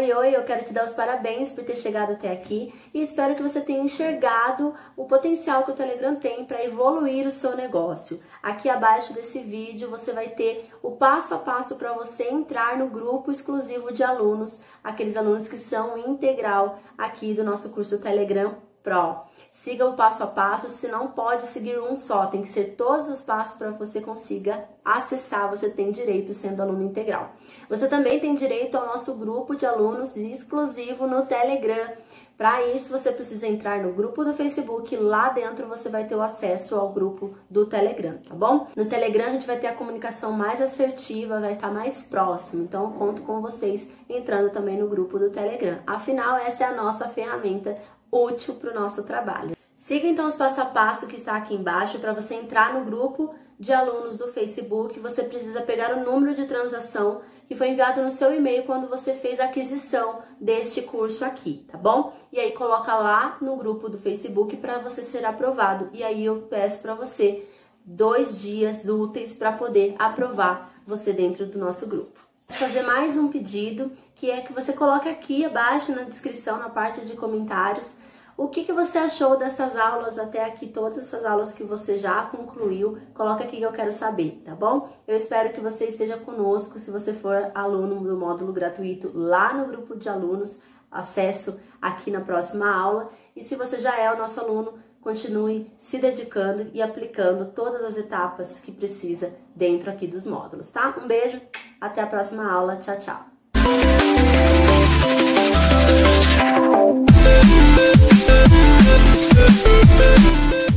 Oi, oi, eu quero te dar os parabéns por ter chegado até aqui e espero que você tenha enxergado o potencial que o Telegram tem para evoluir o seu negócio. Aqui abaixo desse vídeo você vai ter o passo a passo para você entrar no grupo exclusivo de alunos, aqueles alunos que são integral aqui do nosso curso Telegram Pro. Siga o passo a passo, se não pode seguir um só, tem que ser todos os passos para você consiga acessar, você tem direito sendo aluno integral. Você também tem direito ao nosso grupo de alunos exclusivo no Telegram. Para isso, você precisa entrar no grupo do Facebook, lá dentro você vai ter o acesso ao grupo do Telegram, tá bom? No Telegram a gente vai ter a comunicação mais assertiva, vai estar mais próximo, então eu conto com vocês entrando também no grupo do Telegram. Afinal, essa é a nossa ferramenta útil para o nosso trabalho. Siga então os passo a passo que está aqui embaixo para você entrar no grupo de alunos do Facebook. Você precisa pegar o número de transação que foi enviado no seu e-mail quando você fez a aquisição deste curso aqui, tá bom? E aí coloca lá no grupo do Facebook para você ser aprovado. E aí eu peço para você dois dias úteis para poder aprovar você dentro do nosso grupo fazer mais um pedido, que é que você coloque aqui abaixo na descrição, na parte de comentários, o que, que você achou dessas aulas até aqui, todas essas aulas que você já concluiu, coloca aqui que eu quero saber, tá bom? Eu espero que você esteja conosco, se você for aluno do módulo gratuito, lá no grupo de alunos, acesso aqui na próxima aula. E se você já é o nosso aluno, continue se dedicando e aplicando todas as etapas que precisa dentro aqui dos módulos, tá? Um beijo, até a próxima aula, tchau, tchau!